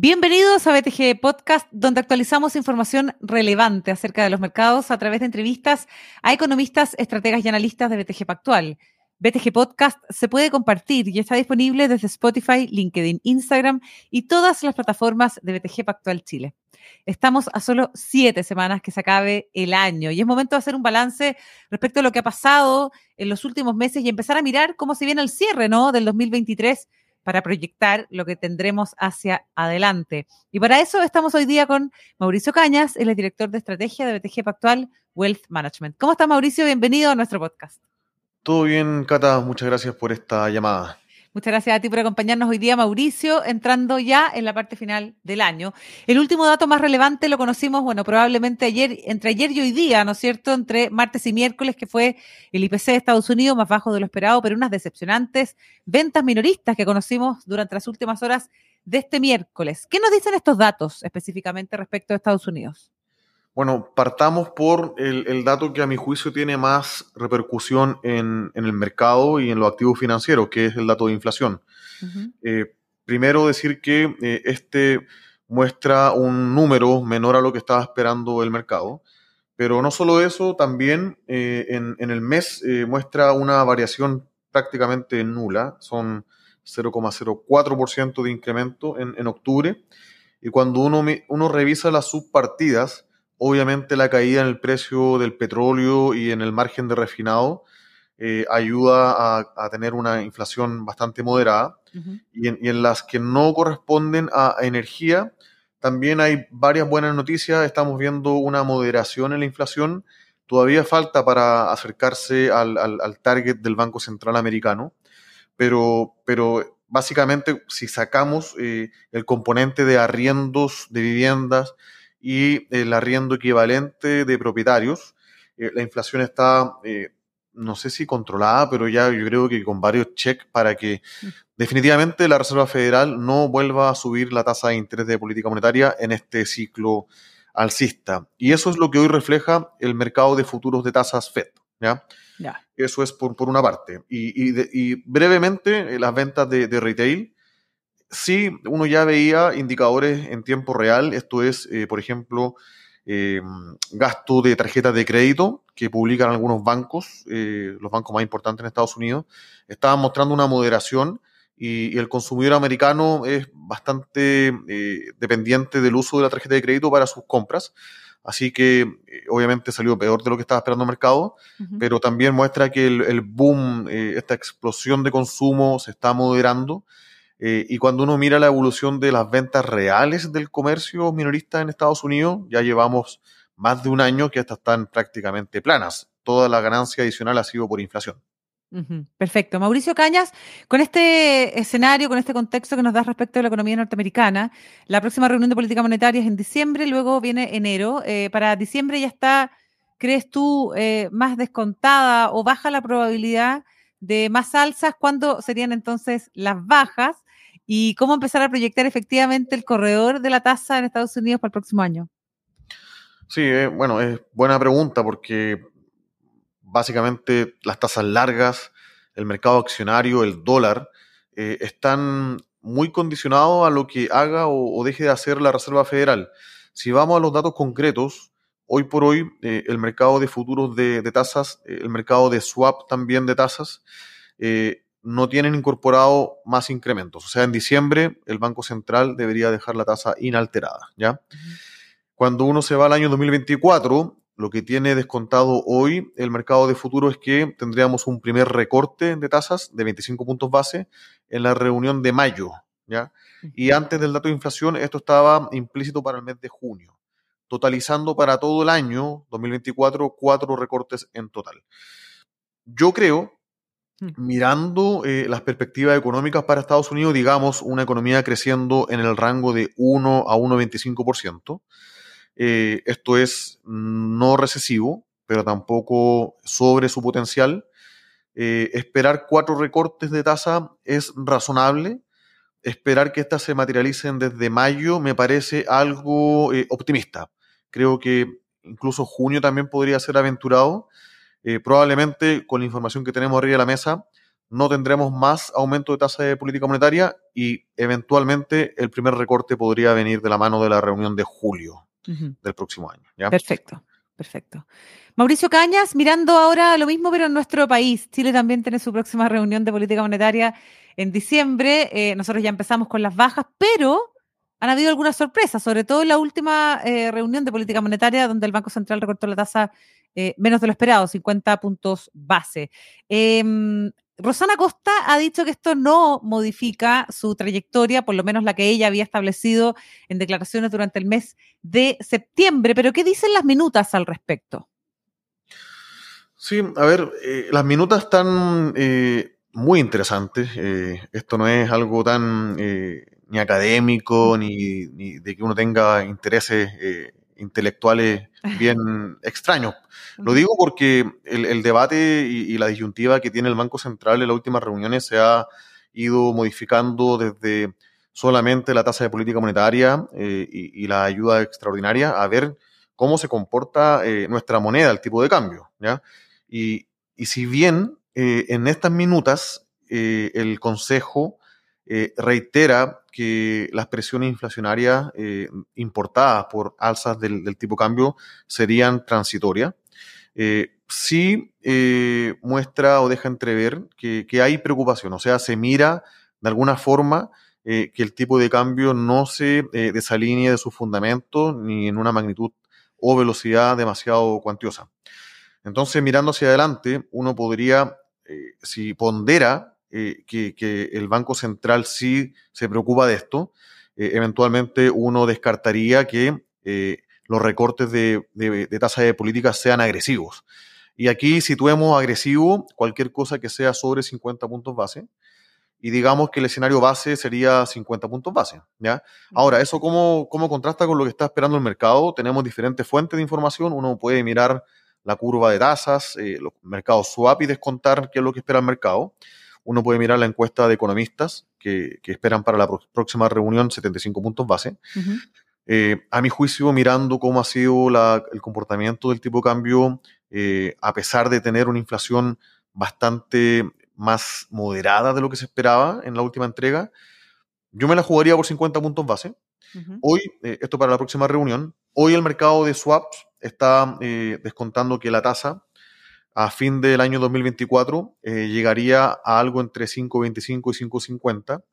Bienvenidos a BTG Podcast, donde actualizamos información relevante acerca de los mercados a través de entrevistas a economistas, estrategas y analistas de BTG Pactual. BTG Podcast se puede compartir y está disponible desde Spotify, LinkedIn, Instagram y todas las plataformas de BTG Pactual Chile. Estamos a solo siete semanas que se acabe el año y es momento de hacer un balance respecto a lo que ha pasado en los últimos meses y empezar a mirar cómo se viene el cierre ¿no? del 2023 para proyectar lo que tendremos hacia adelante. Y para eso estamos hoy día con Mauricio Cañas, el director de estrategia de BTG Pactual Wealth Management. ¿Cómo está Mauricio? Bienvenido a nuestro podcast. Todo bien, Cata. Muchas gracias por esta llamada. Muchas gracias a ti por acompañarnos hoy día, Mauricio, entrando ya en la parte final del año. El último dato más relevante lo conocimos, bueno, probablemente ayer, entre ayer y hoy día, ¿no es cierto? Entre martes y miércoles, que fue el IPC de Estados Unidos, más bajo de lo esperado, pero unas decepcionantes ventas minoristas que conocimos durante las últimas horas de este miércoles. ¿Qué nos dicen estos datos específicamente respecto a Estados Unidos? Bueno, partamos por el, dato que a mi juicio tiene más repercusión en, el mercado y en los activos financieros, que es el dato de inflación. Eh, primero decir que eh, este muestra un número menor a lo que estaba esperando el mercado, pero no solo eso, también eh, en, el mes muestra una variación prácticamente nula, son 0,04% de incremento en, en, octubre, y cuando uno, uno revisa las subpartidas, Obviamente la caída en el precio del petróleo y en el margen de refinado eh, ayuda a, tener una inflación bastante moderada. y, en, las que no corresponden a energía, también hay varias buenas noticias. Estamos viendo una moderación en la inflación. Todavía falta para acercarse al, target del Banco Central Americano, pero, pero básicamente si sacamos eh, el componente de arriendos de viviendas, y el arriendo equivalente de propietarios. Eh, la inflación está, eh, no sé si controlada, pero ya yo creo que con varios checks para que mm. definitivamente la Reserva Federal no vuelva a subir la tasa de interés de política monetaria en este ciclo alcista. Y eso es lo que hoy refleja el mercado de futuros de tasas FED. ¿ya? Eso es por, por una parte. Y, y, brevemente, eh, las ventas de, de retail sí, uno ya veía indicadores en tiempo real, esto es, eh, por ejemplo, eh, gasto de tarjetas de crédito que publican algunos bancos, eh, los bancos más importantes en Estados Unidos, estaban mostrando una moderación y, el consumidor americano es bastante dependiente del uso de la tarjeta de crédito para sus compras. Así que obviamente salió peor de lo que estaba esperando el mercado, pero también muestra que el, el boom, esta explosión de consumo se está moderando eh, y cuando uno mira la evolución de las ventas reales del comercio minorista en Estados Unidos, ya llevamos más de un año que estas están prácticamente planas. Toda la ganancia adicional ha sido por inflación. Perfecto. Mauricio Cañas, con este escenario, con este contexto que nos das respecto a la economía norteamericana, la próxima reunión de política monetaria es en diciembre, luego viene enero. Eh, para diciembre ya está, ¿crees tú, eh, más descontada o baja la probabilidad de más alzas? ¿Cuándo serían entonces las bajas? Y cómo empezar a proyectar efectivamente el corredor de la tasa en Estados Unidos para el próximo año. Sí, eh, bueno, es buena pregunta porque básicamente las tasas largas, el mercado accionario, el dólar, eh, están muy condicionados a lo que haga o, deje de hacer la Reserva Federal. Si vamos a los datos concretos, hoy por hoy eh, el mercado de futuros de, de tasas, el mercado de swap también de tasas, no tienen incorporado más incrementos. O sea, en diciembre el Banco Central debería dejar la tasa inalterada, ¿ya? Cuando uno se va al año 2024, lo que tiene descontado hoy el mercado de futuro es que tendríamos un primer recorte de tasas de 25 puntos base en la reunión de mayo, ¿ya? Y antes del dato de inflación, esto estaba implícito para el mes de junio, totalizando para todo el año 2024 cuatro recortes en total. Yo creo. Mirando eh, las perspectivas económicas para Estados Unidos, digamos, una economía creciendo en el rango de 1 a 1,25%. Eh, esto es no recesivo, pero tampoco sobre su potencial. Eh, esperar cuatro recortes de tasa es razonable. Esperar que éstas se materialicen desde mayo me parece algo optimista. Creo que incluso junio también podría ser aventurado eh, probablemente con la información que tenemos arriba de la mesa, no tendremos más aumento de tasa de política monetaria y eventualmente el primer recorte podría venir de la mano de la reunión de julio del próximo año. Perfecto, perfecto. Mauricio Cañas, mirando ahora lo mismo, pero en nuestro país. Chile también tiene su próxima reunión de política monetaria en diciembre. Eh, nosotros ya empezamos con las bajas, pero han habido algunas sorpresas, sobre todo en la última eh, reunión de política monetaria, donde el Banco Central recortó la tasa eh, menos de lo esperado, 50 puntos base. Em, Rosana Costa ha dicho que esto no modifica su trayectoria, por lo menos la que ella había establecido en declaraciones durante el mes de septiembre, pero ¿qué dicen las minutas al respecto? Sí, a ver, eh, las minutas están muy interesantes. Esto no es algo tan ni académico ni, ni, de que uno tenga intereses intelectuales bien extraños. Lo digo porque el, debate y, la disyuntiva que tiene el Banco Central en las últimas reuniones se ha ido modificando desde solamente la tasa de política monetaria eh, y, la ayuda extraordinaria a ver cómo se comporta eh, nuestra moneda, el tipo de cambio. ¿ya? Y, si bien eh, en estas minutas el Consejo reitera que las presiones inflacionarias eh, importadas por alzas del, tipo de cambio serían transitorias. Eh, sí eh, muestra o deja entrever que, hay preocupación, o sea, se mira de alguna forma que el tipo de cambio no se desalinee de sus fundamentos ni en una magnitud o velocidad demasiado cuantiosa. Entonces, mirando hacia adelante, uno podría, si pondera eh, que, el Banco Central sí se preocupa de esto, eh, eventualmente uno descartaría que eh, los recortes de, tasa de política sean agresivos. Y aquí situemos agresivo cualquier cosa que sea sobre 50 puntos base. Y digamos que el escenario base sería 50 puntos base. ¿ya? Ahora, ¿eso cómo, cómo contrasta con lo que está esperando el mercado? Tenemos diferentes fuentes de información. Uno puede mirar la curva de tasas, los mercados swap y descontar qué es lo que espera el mercado. Uno puede mirar la encuesta de economistas que, esperan para la próxima reunión 75 puntos base. Eh, a mi juicio, mirando cómo ha sido el comportamiento del tipo de cambio, eh, a pesar de tener una inflación bastante más moderada de lo que se esperaba en la última entrega, yo me la jugaría por 50 puntos base. Hoy, eh, esto para la próxima reunión, hoy el mercado de swaps está descontando que la tasa a fin del año 2024 eh, llegaría a algo entre 5.25 y 5.50.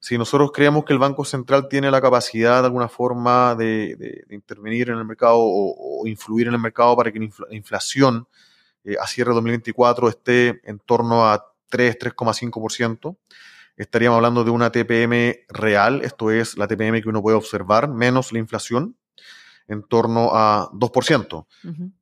Si nosotros creemos que el Banco Central tiene la capacidad de alguna forma de, intervenir en el mercado o, influir en el mercado para que la inflación eh, a cierre 2024 esté en torno a 3, 3,5%, estaríamos hablando de una TPM real, esto es la TPM que uno puede observar, menos la inflación, en torno a 2%.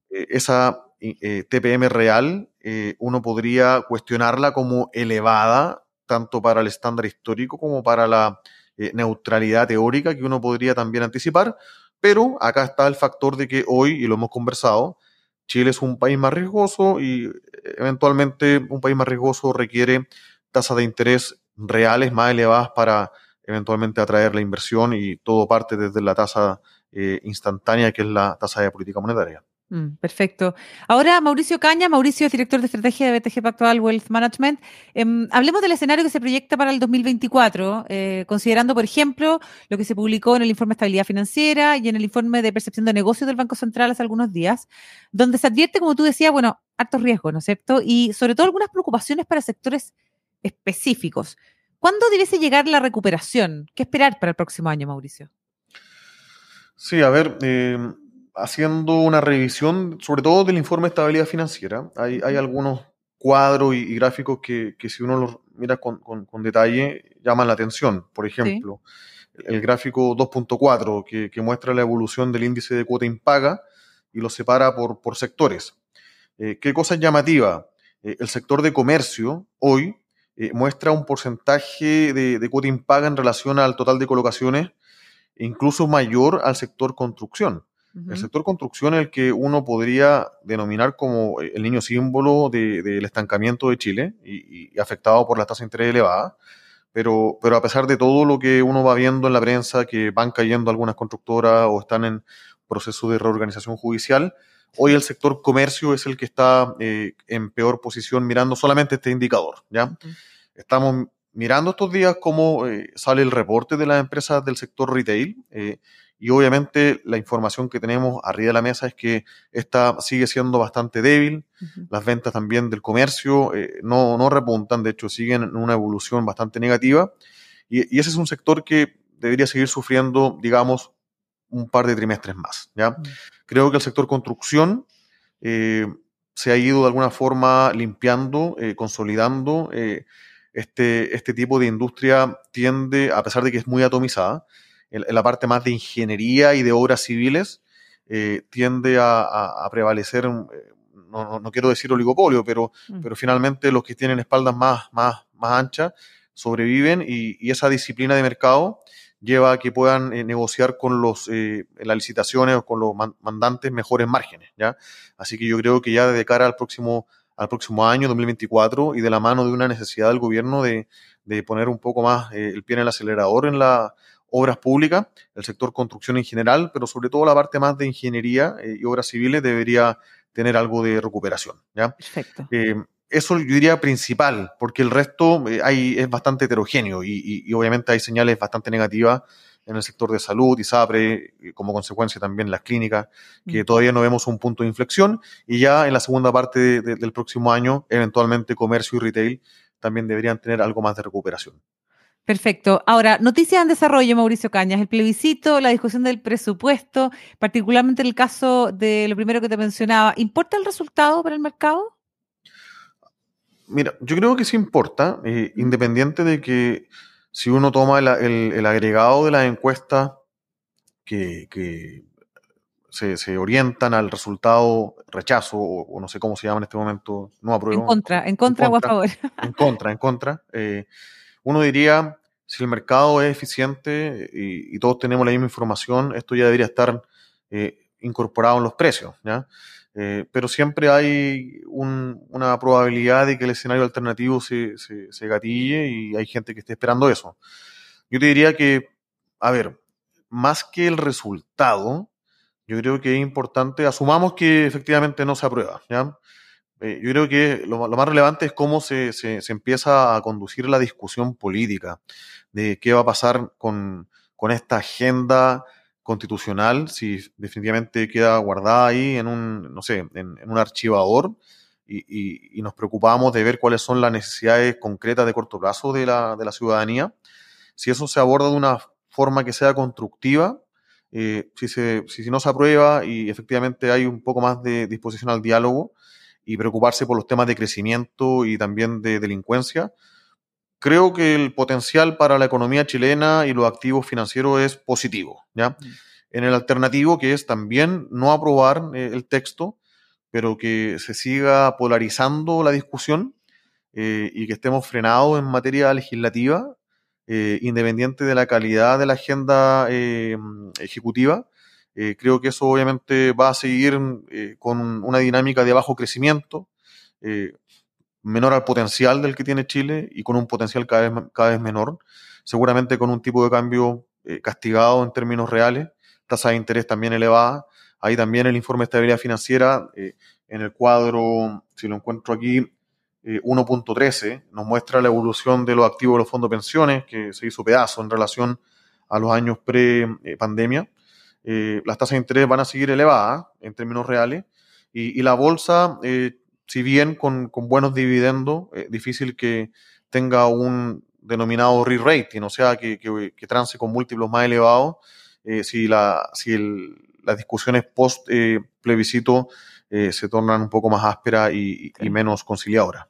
Eh, esa eh, TPM real, eh, uno podría cuestionarla como elevada, tanto para el estándar histórico como para la eh, neutralidad teórica que uno podría también anticipar, pero acá está el factor de que hoy, y lo hemos conversado, Chile es un país más riesgoso y eventualmente un país más riesgoso requiere tasas de interés reales más elevadas para eventualmente atraer la inversión y todo parte desde la tasa instantánea que es la tasa de política monetaria. Mm, perfecto. Ahora, Mauricio Caña, Mauricio es director de estrategia de BTG Pactual Wealth Management. Em, hablemos del escenario que se proyecta para el 2024, eh, considerando, por ejemplo, lo que se publicó en el informe de estabilidad financiera y en el informe de percepción de negocios del Banco Central hace algunos días, donde se advierte, como tú decías, bueno, altos riesgos, ¿no es cierto? Y sobre todo algunas preocupaciones para sectores específicos. ¿Cuándo debiese llegar la recuperación? ¿Qué esperar para el próximo año, Mauricio? Sí, a ver, eh, haciendo una revisión, sobre todo del informe de estabilidad financiera, hay, hay algunos cuadros y, gráficos que, que, si uno los mira con, con, detalle llaman la atención. Por ejemplo, el, gráfico 2.4 que, que, muestra la evolución del índice de cuota impaga y lo separa por, por sectores. Eh, ¿Qué cosa es llamativa? Eh, el sector de comercio hoy eh, muestra un porcentaje de, de cuota impaga en relación al total de colocaciones incluso mayor al sector construcción. El sector construcción es el que uno podría denominar como el niño símbolo del estancamiento de Chile y, afectado por la tasa de interés elevada. Pero, pero a pesar de todo lo que uno va viendo en la prensa, que van cayendo algunas constructoras o están en proceso de reorganización judicial, Hoy el sector comercio es el que está eh, en peor posición mirando solamente este indicador. ¿ya? Estamos mirando estos días cómo eh, sale el reporte de las empresas del sector retail eh, y obviamente la información que tenemos arriba de la mesa es que esta sigue siendo bastante débil. Las ventas también del comercio no, no repuntan, de hecho siguen en una evolución bastante negativa. Y, y, ese es un sector que debería seguir sufriendo, digamos, un par de trimestres más. ¿ya? Creo que el sector construcción eh, se ha ido de alguna forma limpiando, eh, consolidando. Eh, este, este tipo de industria tiende, a pesar de que es muy atomizada, en, la parte más de ingeniería y de obras civiles, tiende a, prevalecer, no, no, quiero decir oligopolio, pero, mm. pero finalmente los que tienen espaldas más, más, más anchas sobreviven y, y esa disciplina de mercado lleva a que puedan eh, negociar con los, eh, las licitaciones o con los mandantes mejores márgenes, ¿ya? Así que yo creo que ya de cara al próximo, al próximo año, 2024, y de la mano de una necesidad del gobierno de, de poner un poco más eh, el pie en el acelerador en las obras públicas, el sector construcción en general, pero sobre todo la parte más de ingeniería y obras civiles debería tener algo de recuperación, ¿ya? Perfecto eso yo diría principal, porque el resto eh, hay, es bastante heterogéneo y, obviamente hay señales bastante negativas en el sector de salud, y SAPRE, como consecuencia también las clínicas, que mm. todavía no vemos un punto de inflexión y ya en la segunda parte del próximo año, eventualmente comercio y retail también deberían tener algo más de recuperación. Perfecto. Ahora, noticias en desarrollo, Mauricio Cañas, el plebiscito, la discusión del presupuesto, particularmente en el caso de lo primero que te mencionaba, ¿importa el resultado para el mercado? Mira, yo creo que sí importa, eh, independiente de que si uno toma el, agregado de las encuestas que, se, orientan al resultado rechazo, o, no sé cómo se llama en este momento, no apruebo. En contra, en contra, o a favor. En contra, en contra. Eh, uno diría, si el mercado es eficiente y, todos tenemos la misma información, esto ya debería estar eh, incorporado en los precios, ¿ya? Eh, pero siempre hay una probabilidad de que el escenario alternativo se, se, gatille y hay gente que esté esperando eso. Yo te diría que, a ver, más que el resultado, yo creo que es importante, asumamos que efectivamente no se aprueba, ¿ya? Eh, yo creo que lo, lo, más relevante es cómo se, se, empieza a conducir la discusión política de qué va a pasar con, con esta agenda constitucional, si definitivamente queda guardada ahí en un, no sé, en, un archivador y, y, nos preocupamos de ver cuáles son las necesidades concretas de corto plazo de la, de la ciudadanía, si eso se aborda de una forma que sea constructiva, eh, si, se, si, no se aprueba y efectivamente hay un poco más de disposición al diálogo y preocuparse por los temas de crecimiento y también de delincuencia, creo que el potencial para la economía chilena y los activos financieros es positivo, ¿ya? Mm. En el alternativo, que es también no aprobar eh, el texto, pero que se siga polarizando la discusión eh, y que estemos frenados en materia legislativa, eh, independiente de la calidad de la agenda ejecutiva, creo que eso obviamente va a seguir con una dinámica de bajo crecimiento menor al potencial del que tiene Chile y con un potencial cada vez, cada vez menor, seguramente con un tipo de cambio eh, castigado en términos reales, tasa de interés también elevada. Ahí también el informe de estabilidad financiera, eh, en el cuadro, si lo encuentro aquí, 1.13, eh, nos muestra la evolución de los activos de los fondos de pensiones, que se hizo pedazo en relación a los años pre-pandemia. Las tasas de interés van a seguir elevadas en términos reales y, y la bolsa si bien con, buenos dividendos, es difícil que tenga un denominado re-rating, o sea, que, que, trance con múltiplos más elevados, eh, si, la, si las discusiones post eh, plebiscito eh, se tornan un poco más ásperas y, menos conciliadoras.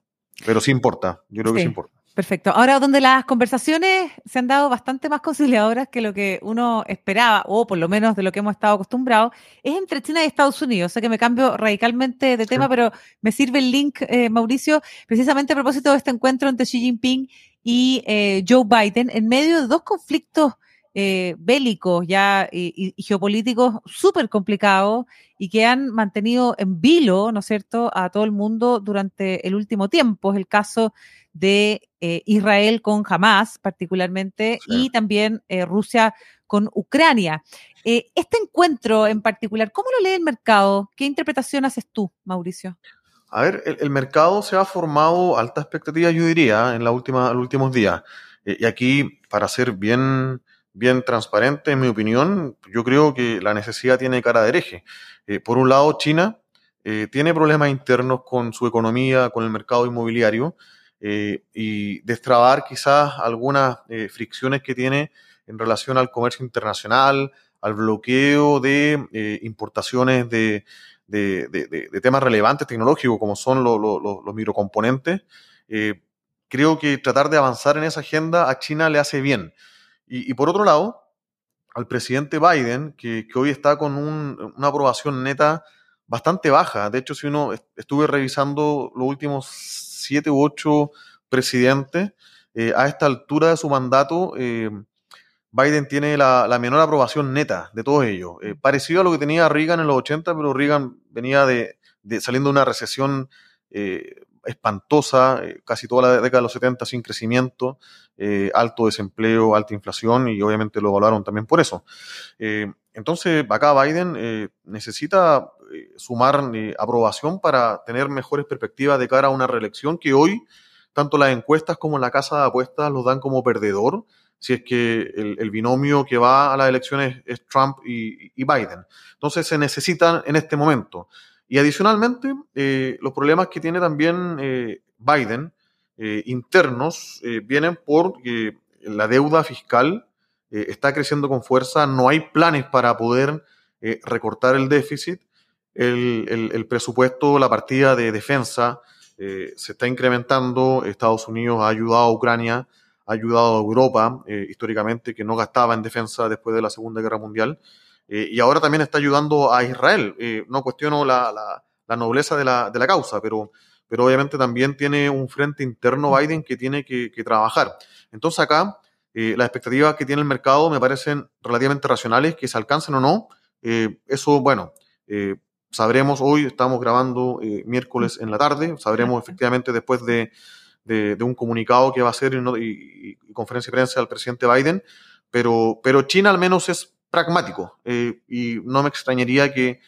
Pero sí importa, yo creo que sí importa. Perfecto. Ahora, donde las conversaciones se han dado bastante más conciliadoras que lo que uno esperaba, o por lo menos de lo que hemos estado acostumbrados, es entre China y Estados Unidos. Sé que me cambio radicalmente de tema, pero me sirve el link, eh, Mauricio, precisamente a propósito de este encuentro entre Xi Jinping y eh, Joe Biden, en medio de dos conflictos eh, bélicos ya y, geopolíticos súper complicados y que han mantenido en vilo, ¿no es cierto?, a todo el mundo durante el último tiempo. Es el caso de eh, Israel con Hamas particularmente y también eh, Rusia con Ucrania. este encuentro en particular, ¿cómo lo lee el mercado? ¿Qué interpretación haces tú, Mauricio? A ver, el, mercado se ha formado alta expectativa, yo diría, en la última, los últimos días. y aquí, para ser bien bien transparente, en mi opinión, yo creo que la necesidad tiene cara de hereje. Eh, por un lado, China eh, tiene problemas internos con su economía, con el mercado inmobiliario, eh, y destrabar quizás algunas fricciones que tiene en relación al comercio internacional, al bloqueo de importaciones de, temas relevantes tecnológicos como son los microcomponentes. creo que tratar de avanzar en esa agenda a China le hace bien. Y, por otro lado, al presidente Biden, que, hoy está con una aprobación neta bastante baja. De hecho, si uno estuve revisando los últimos siete u ocho presidentes, eh, a esta altura de su mandato, eh, Biden tiene la, menor aprobación neta de todos ellos. Eh, parecido a lo que tenía Reagan en los 80, pero Reagan venía de, saliendo de una recesión espantosa, eh, casi toda la década de los 70 sin crecimiento, eh, alto desempleo, alta inflación y obviamente lo evaluaron también por eso. Eh, entonces, acá Biden necesita sumar aprobación para tener mejores perspectivas de cara a una reelección que hoy tanto las encuestas como la casa de apuestas los dan como perdedor si es que el, binomio que va a las elecciones es Trump y Biden. Entonces se necesitan en este momento y adicionalmente, eh, los problemas que tiene también eh, Biden eh, internos vienen por la deuda fiscal está creciendo con fuerza, no hay planes para poder recortar el déficit, el, presupuesto, la partida de defensa se está incrementando, Estados Unidos ha ayudado a Ucrania, ha ayudado a Europa históricamente que no gastaba en defensa después de la Segunda Guerra Mundial. Eh, y ahora también está ayudando a Israel. Eh, no cuestiono la, la, nobleza de la, de la, causa, pero, pero obviamente también tiene un frente interno Biden que tiene que, trabajar. Entonces acá eh, las expectativas que tiene el mercado me parecen relativamente racionales, que se alcancen o no. eso, bueno, sabremos hoy, estamos grabando miércoles en la tarde, sabremos efectivamente después de, de, un comunicado que va a hacer y, y, conferencia de prensa del presidente Biden, pero, pero China al menos es pragmático eh, y no me extrañaría que,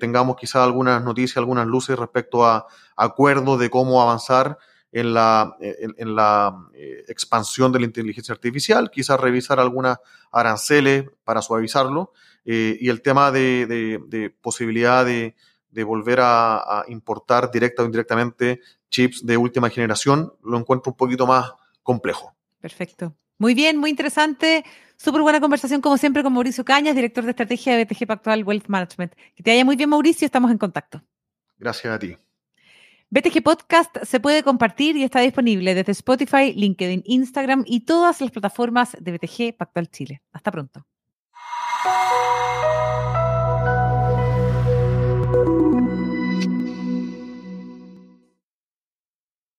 tengamos quizá algunas noticias, algunas luces respecto a acuerdos de cómo avanzar en la, en, la eh, expansión de la inteligencia artificial, quizás revisar algunas aranceles para suavizarlo eh, y el tema de, posibilidad de, volver a, importar directa o indirectamente chips de última generación, lo encuentro un poquito más complejo. Perfecto. Muy bien, muy interesante. Súper buena conversación, como siempre, con Mauricio Cañas, director de estrategia de BTG Pactual Wealth Management. Que te vaya muy bien, Mauricio, estamos en contacto. Gracias a ti. BTG Podcast se puede compartir y está disponible desde Spotify, LinkedIn, Instagram y todas las plataformas de BTG Pactual Chile. Hasta pronto.